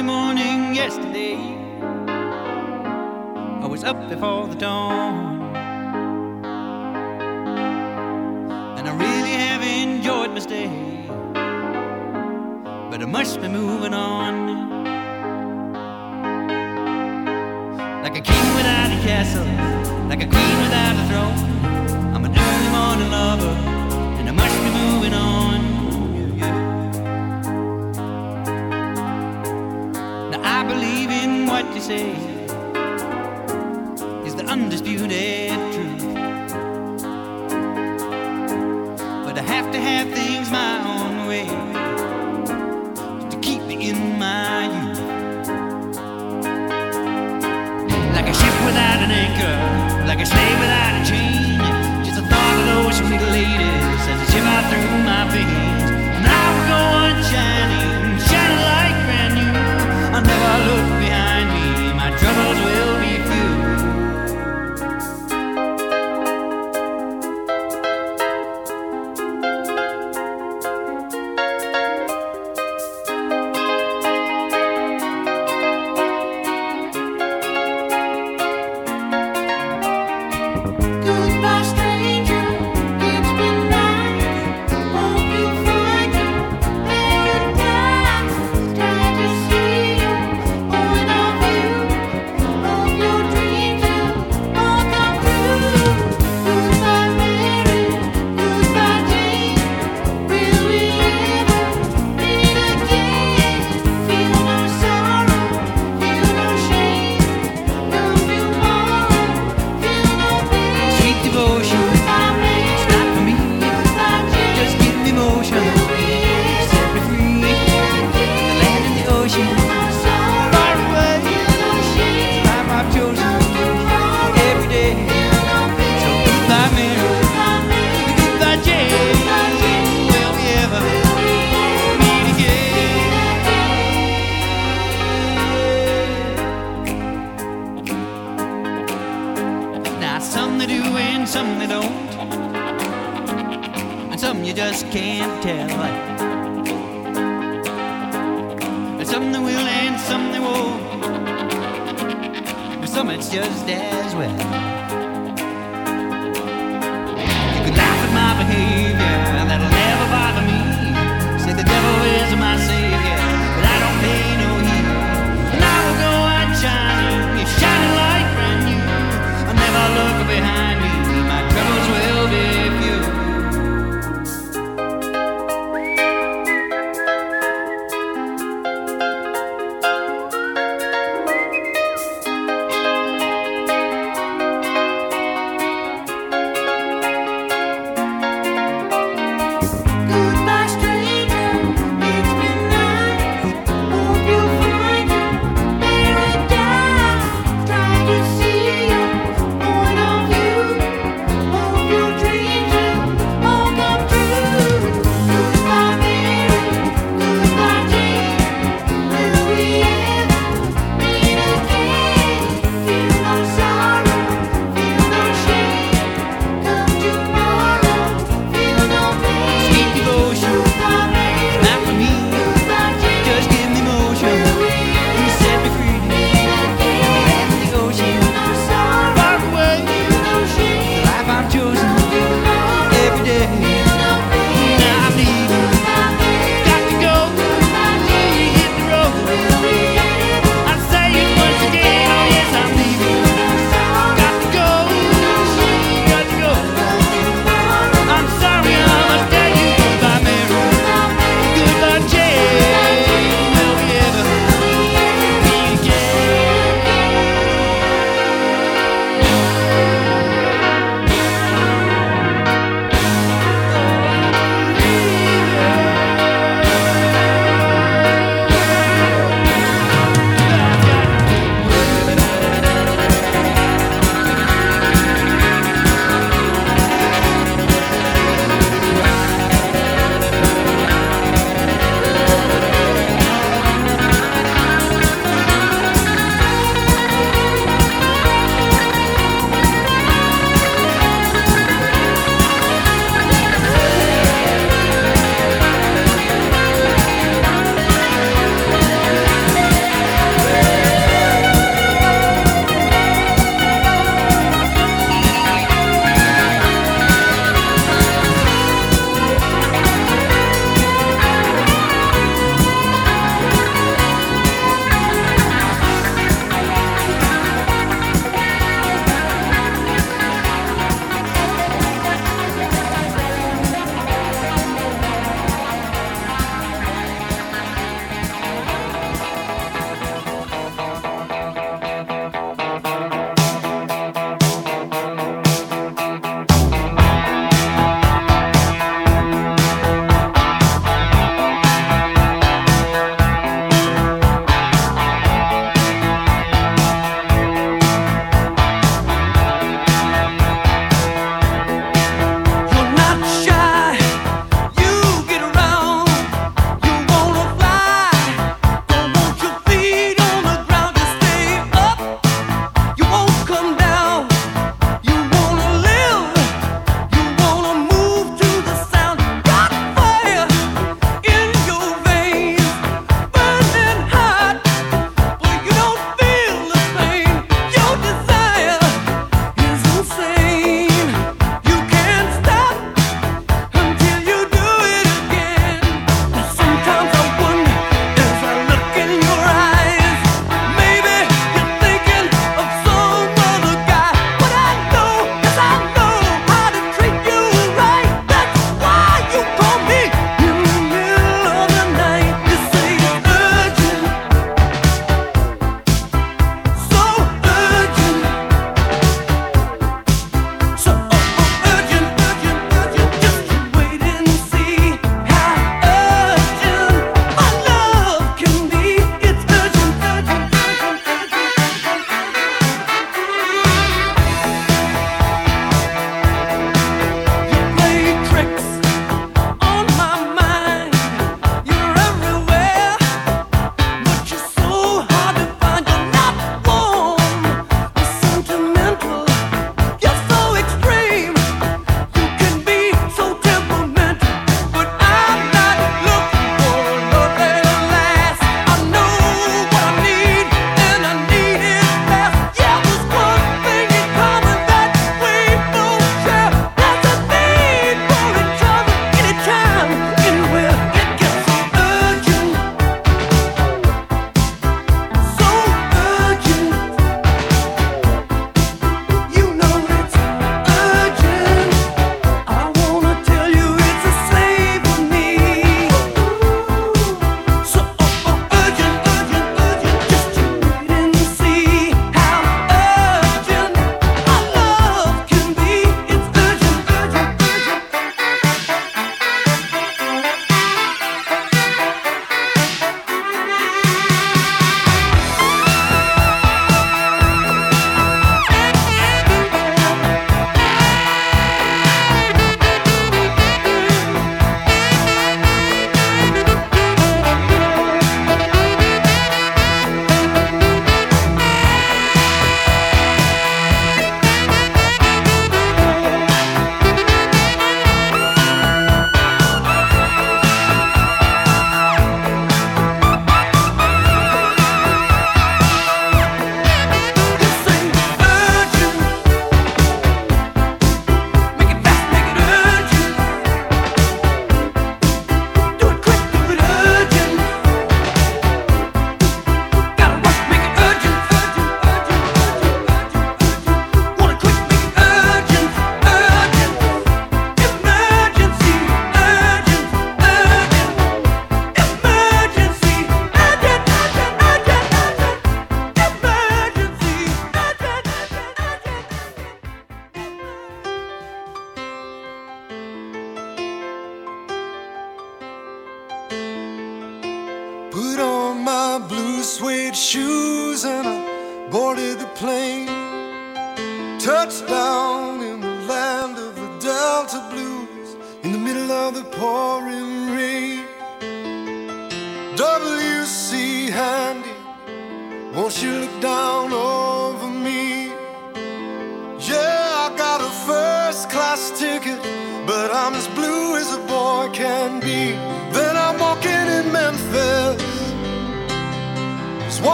early morning yesterday. I was up before the dawn. And I really have enjoyed my stay. But I must be moving on. Like a king without a castle, like a queen without a throne. I'm an early morning lover, and I must be moving on. Believe in what you say is the undisputed truth. But I have to have things my own way to keep me in my youth. Like a ship without an anchor, like a slave without a chain. Just the thought of those sweet ladies as they shiver through my veins. And I will go on shining, shining never look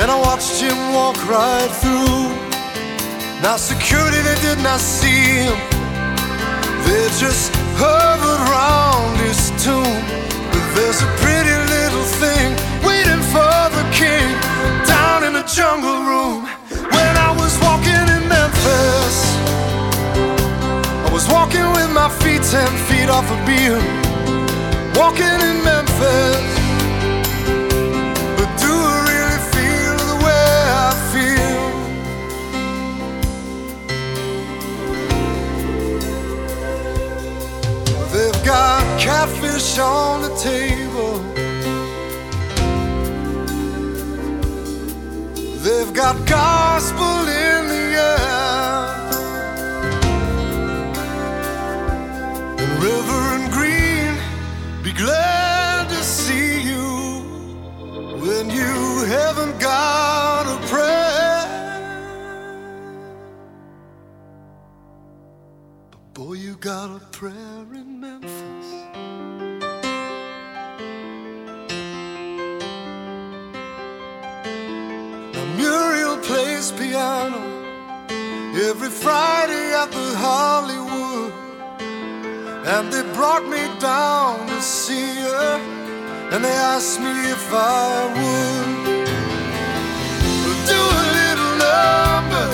and I watched him walk right through. Now security they did not see him, they just hovered round his tomb. But there's a pretty little thing waiting for the king down in the jungle room. When I was walking in Memphis. I was walking with my feet ten feet off a beam, walking in Memphis. Catfish on the table. They've got gospel in the air. And Reverend Green, be glad to see you when you haven't got a prayer. But boy, you got a prayer in Plays piano every Friday at the Hollywood. And they brought me down to see her, and they asked me if I would do a little number.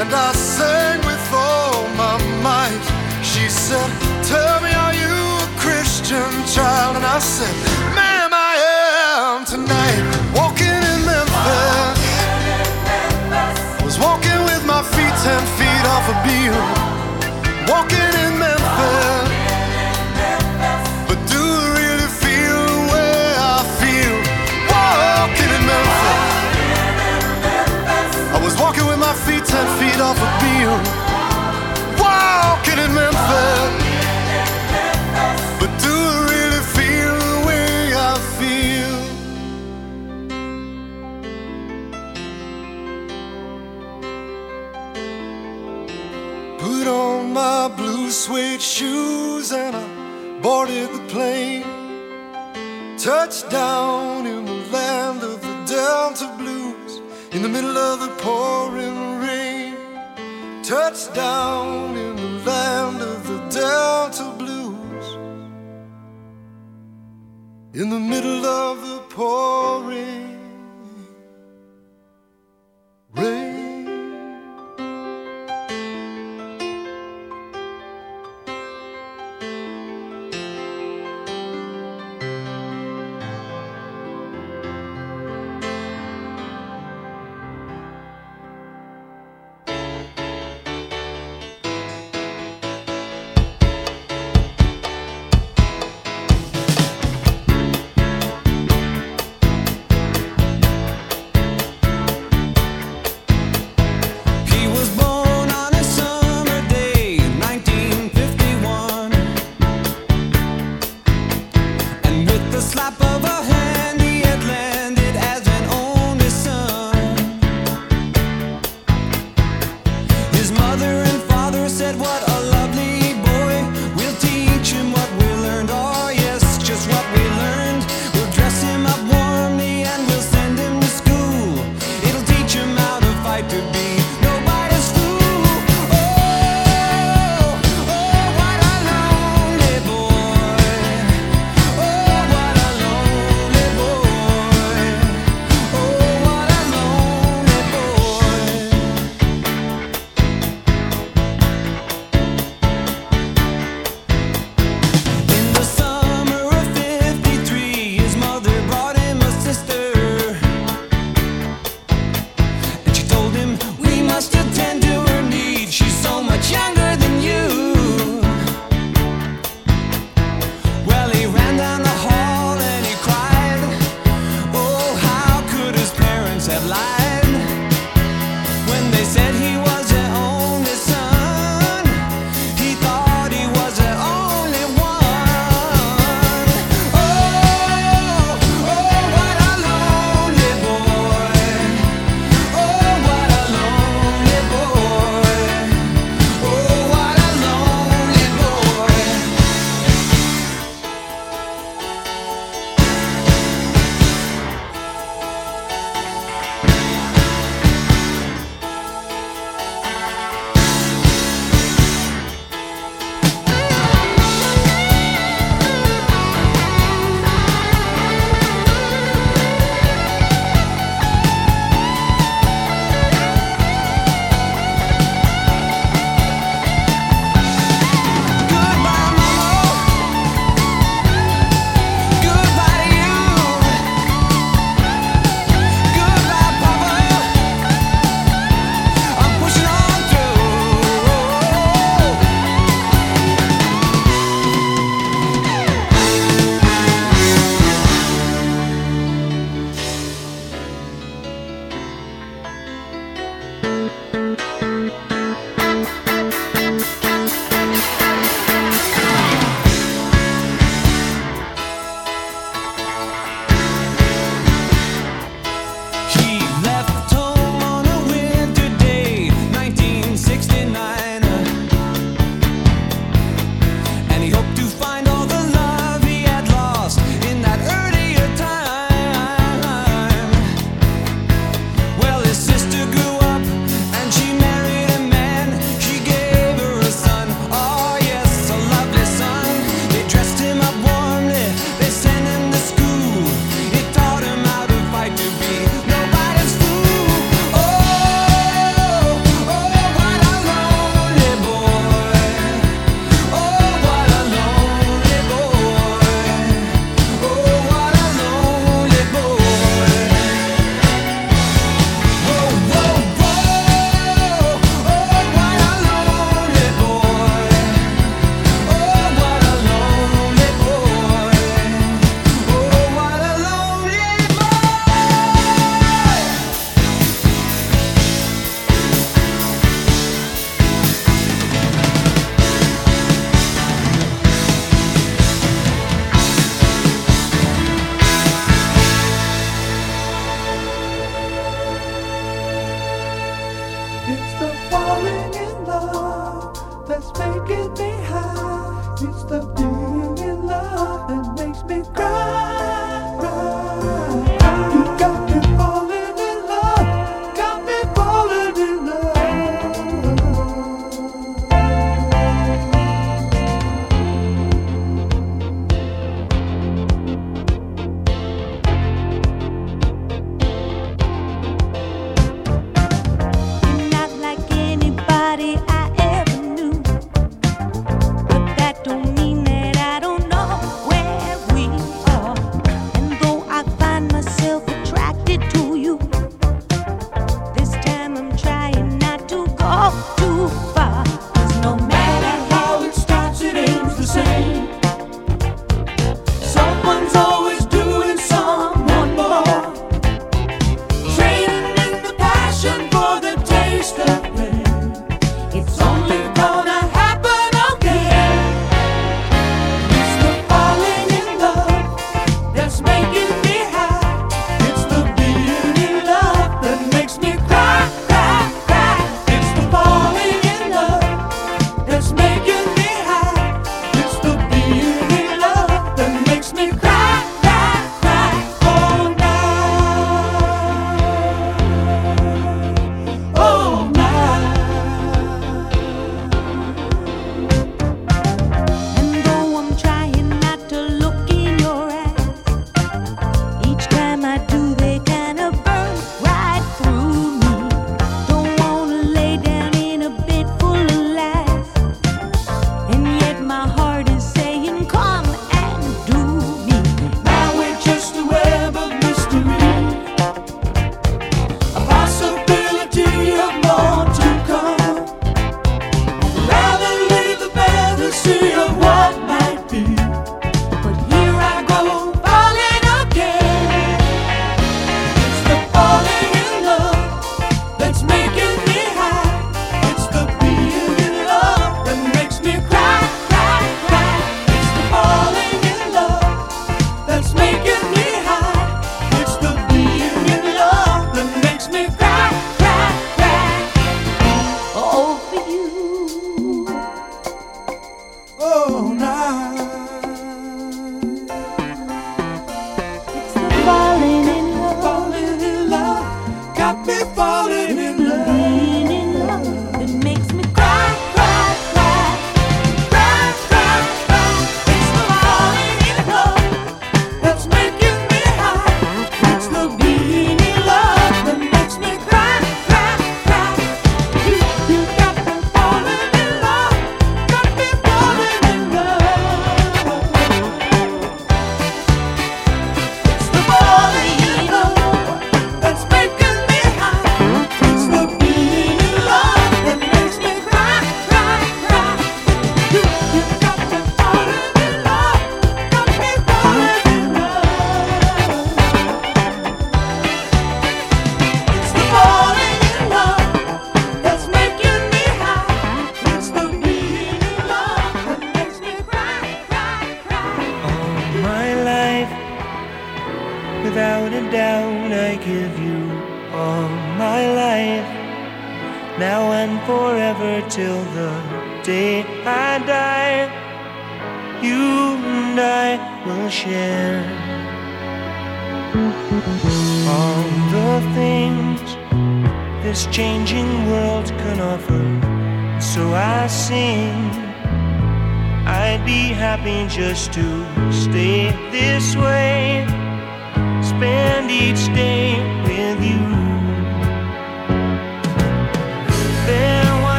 And I sang with all my might. She said, Tell me, are you a Christian child? And I said, Ma'am, I am tonight. Ten feet off a beam, walking in Memphis. But do I really feel the way I feel? Put on my blue suede shoes and I boarded the plane. Touchdown in the land of the Delta Blues in the middle of the pouring rain. Touchdown in the land of the Delta Blues in the middle of the pouring rain.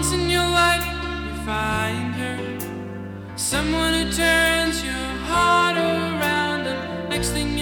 Once in your life, you find her. Someone who turns your heart around, and next thing you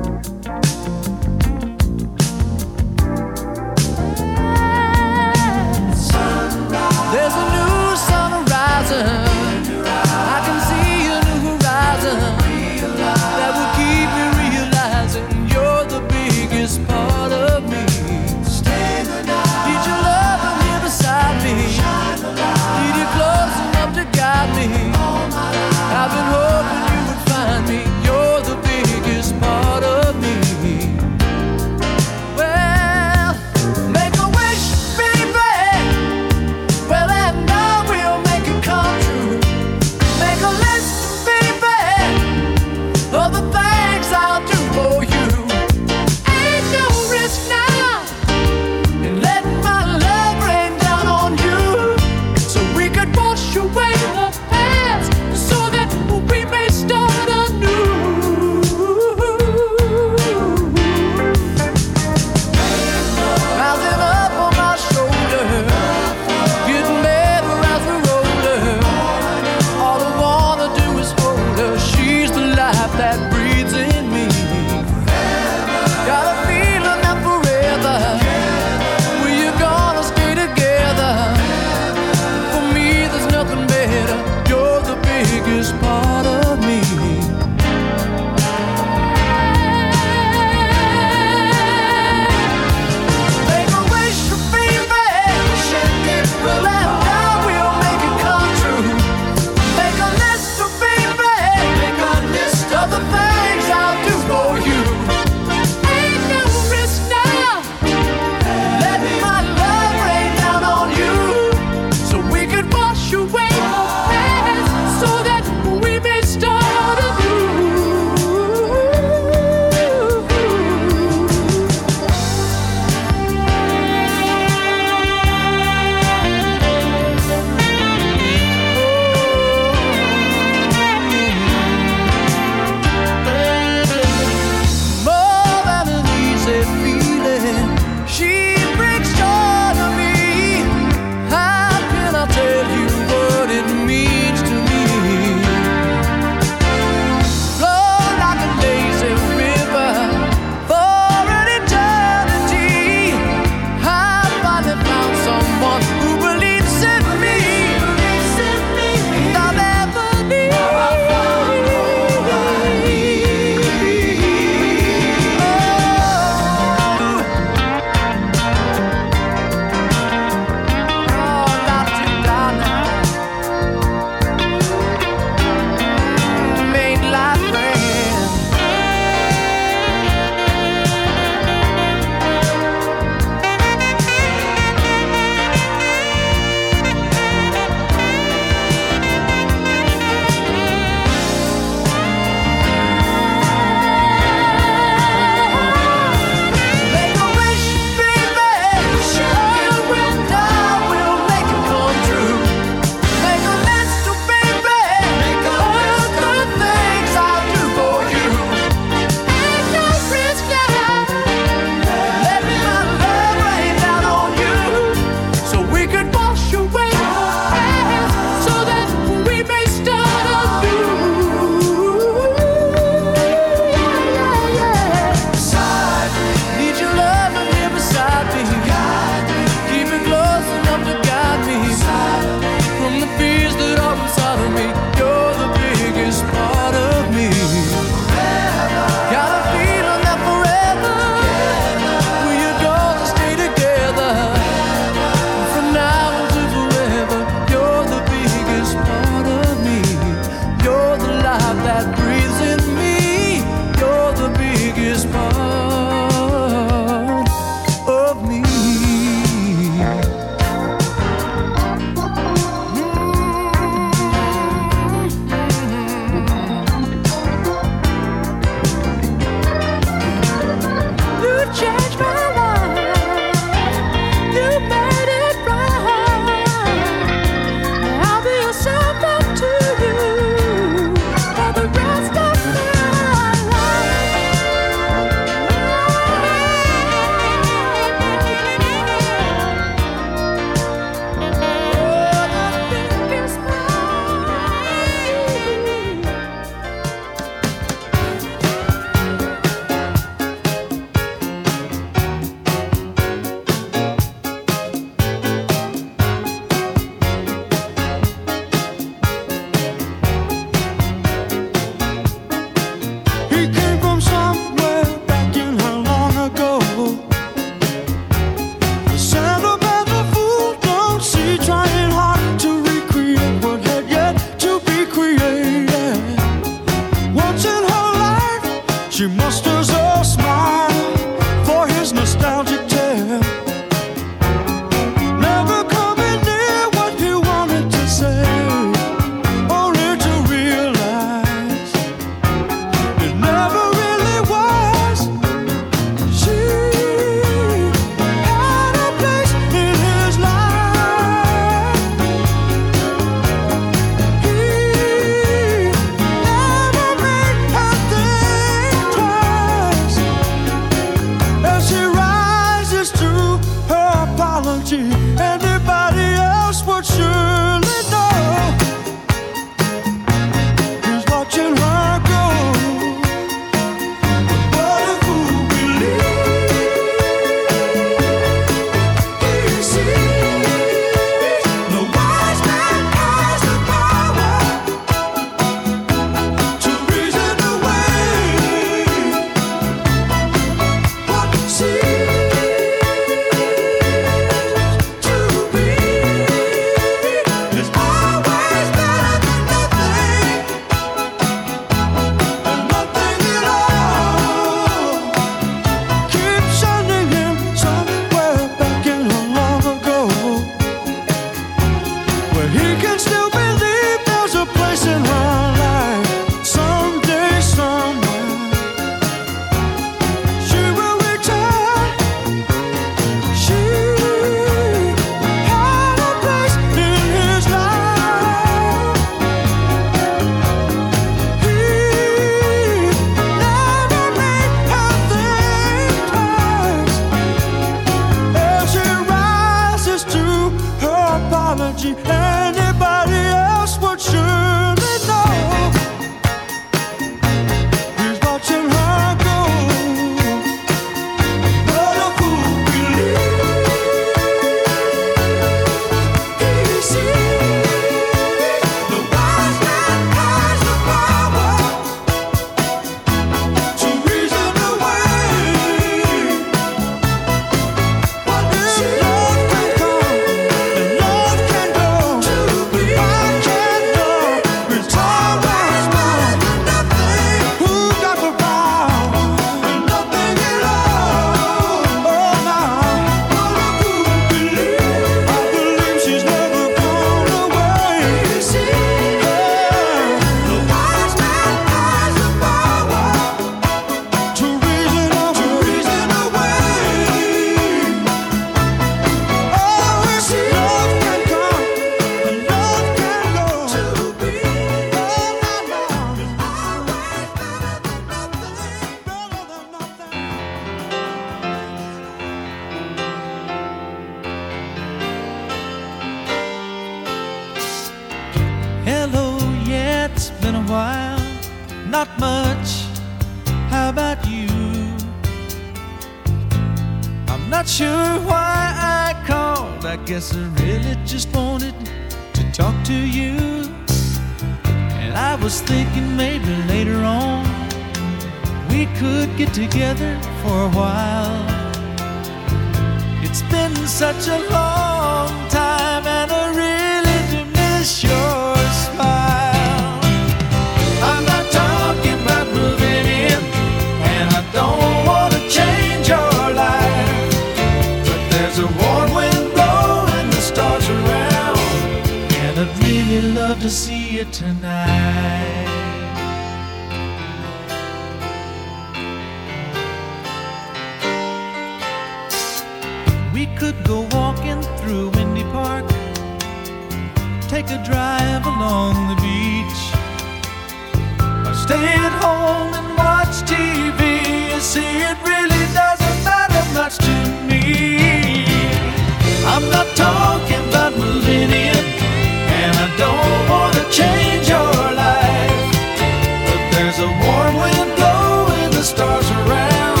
a warm wind blowing the stars around,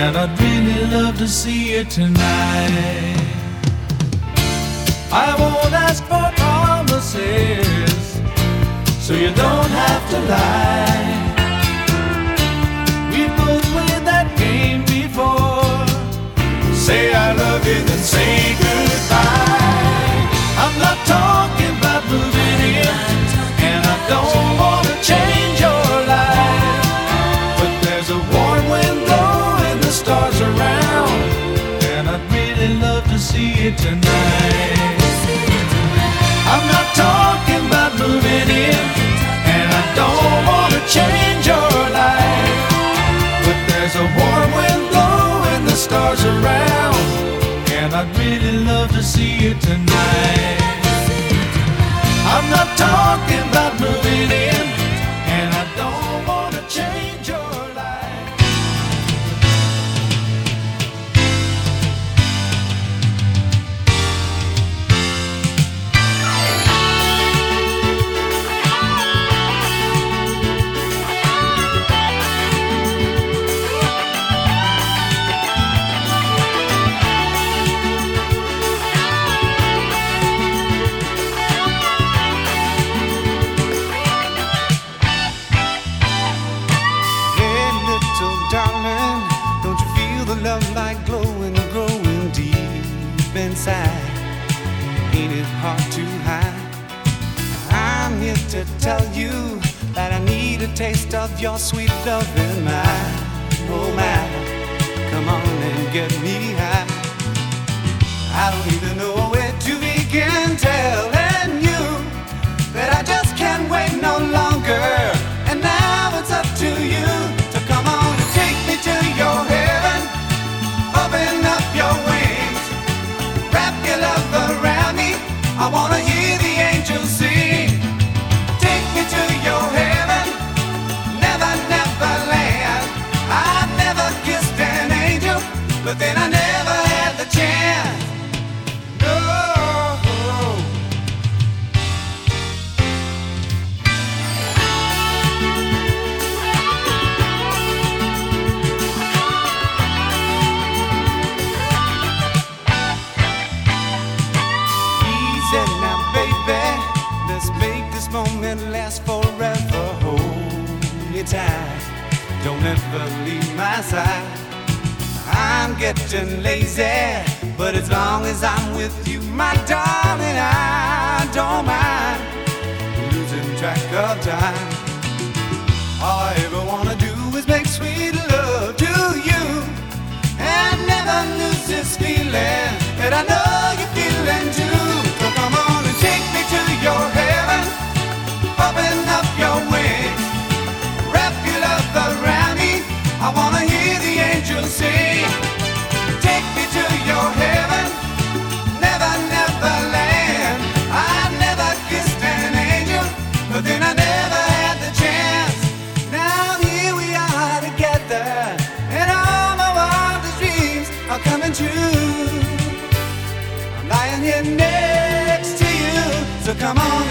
and I'd really love to see you tonight. I won't ask for promises, so you don't have to lie. We both played that game before. Say I love you, then say goodbye. I'm not talking about moving in, and I don't wanna change your. tonight. I'm not talking about moving in, and I don't want to change your life. But there's a warm wind blowing the stars around, and I'd really love to see you tonight. I'm not talking about moving in. Taste of your sweet love in my, oh my. Come on and get me high. I don't even know me tight. Don't ever leave my side. I'm getting lazy, but as long as I'm with you, my darling, I don't mind losing track of time. All I ever wanna do is make sweet love to you and never lose this feeling that I know you're I wanna hear the angels sing. Take me to your heaven, never, never land. I never kissed an angel, but then I never had the chance. Now here we are together, and all my wildest dreams are coming true. I'm lying here next to you, so come on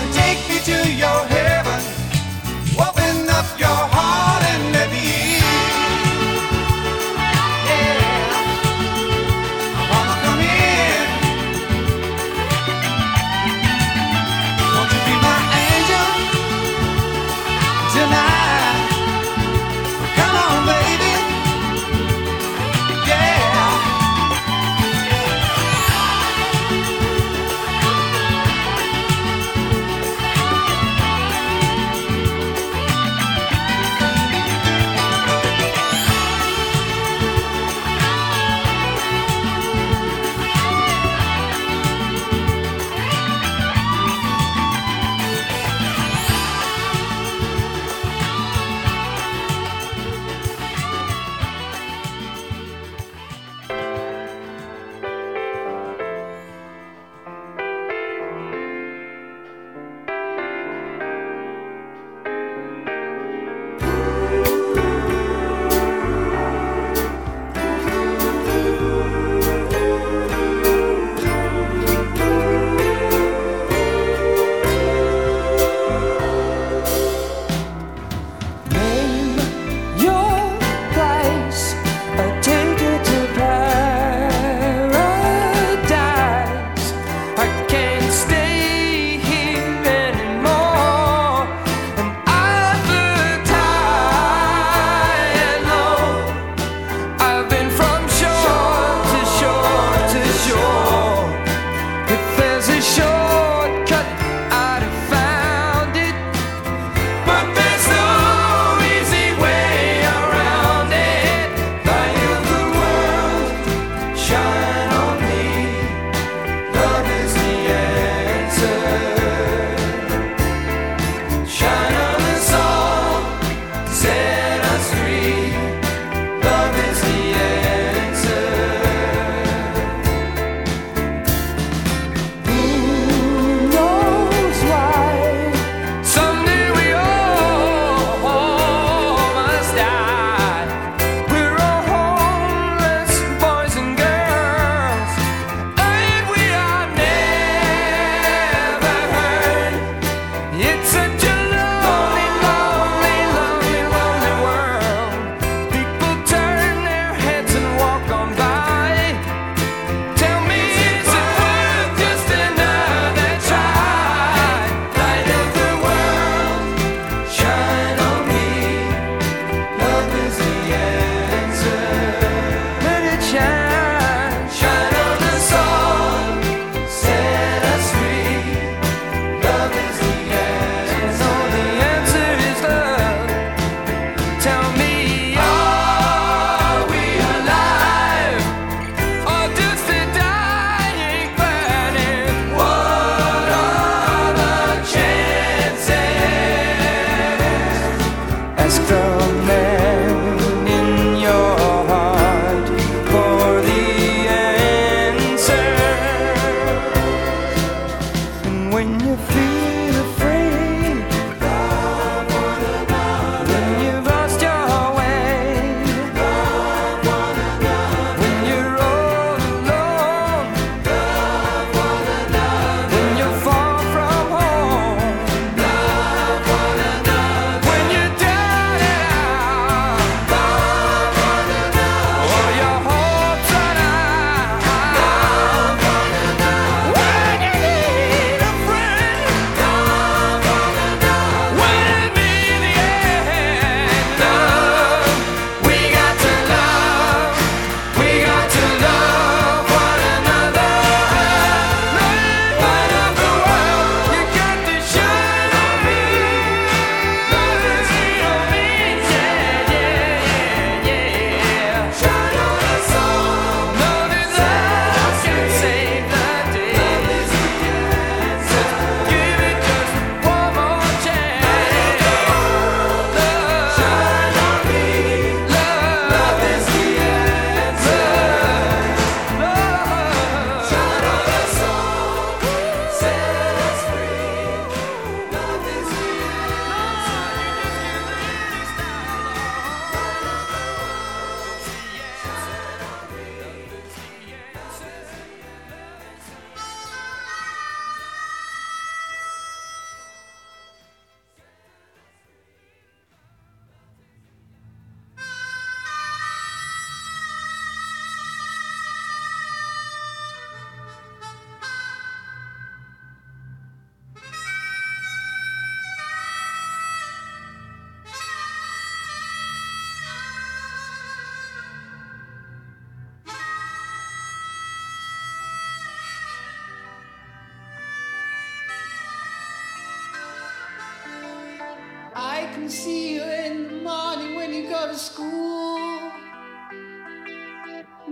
see you in the morning when you go to school.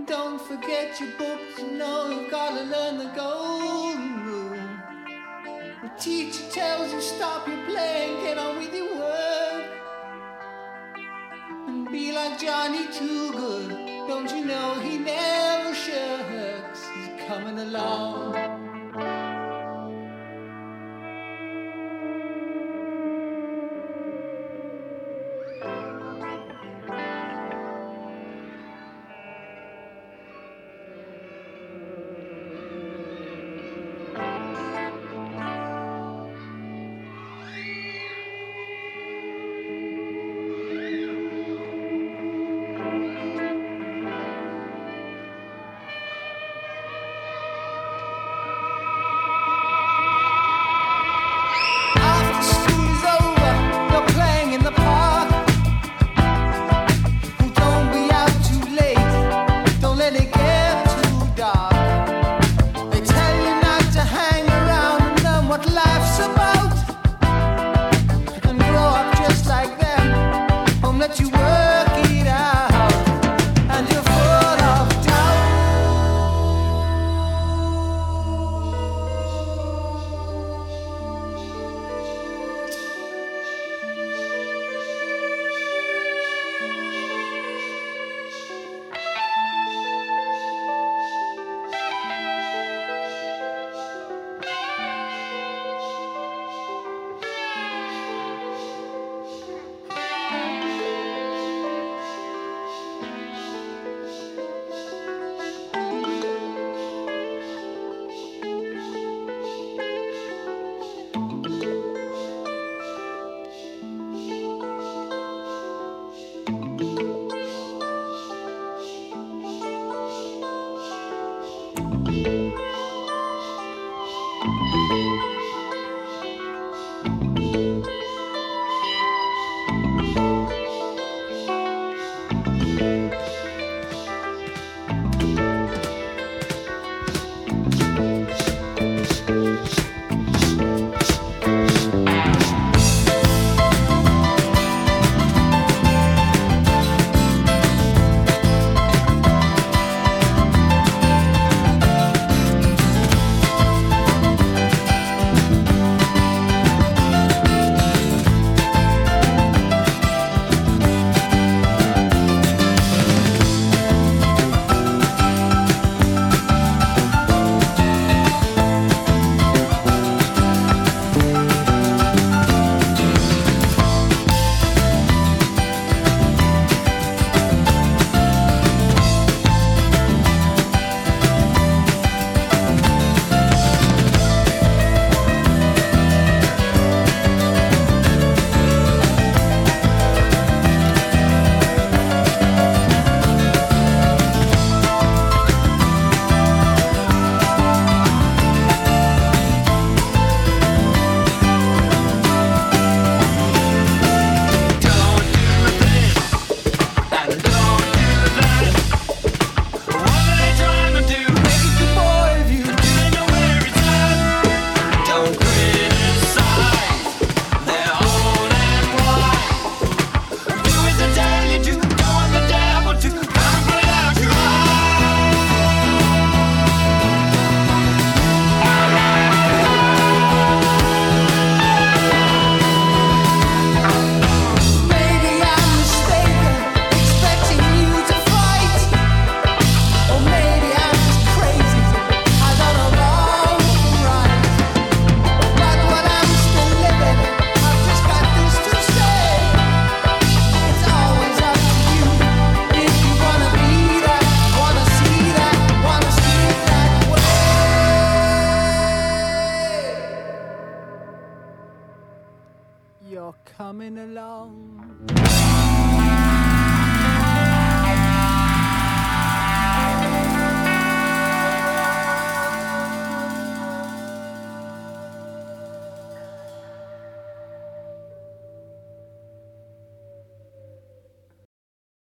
Don't forget your books, you know you've gotta learn the golden rule. The teacher tells you stop your playing, get on with your work. And be like Johnny Too Good. Don't you know he never shirks? He's coming along.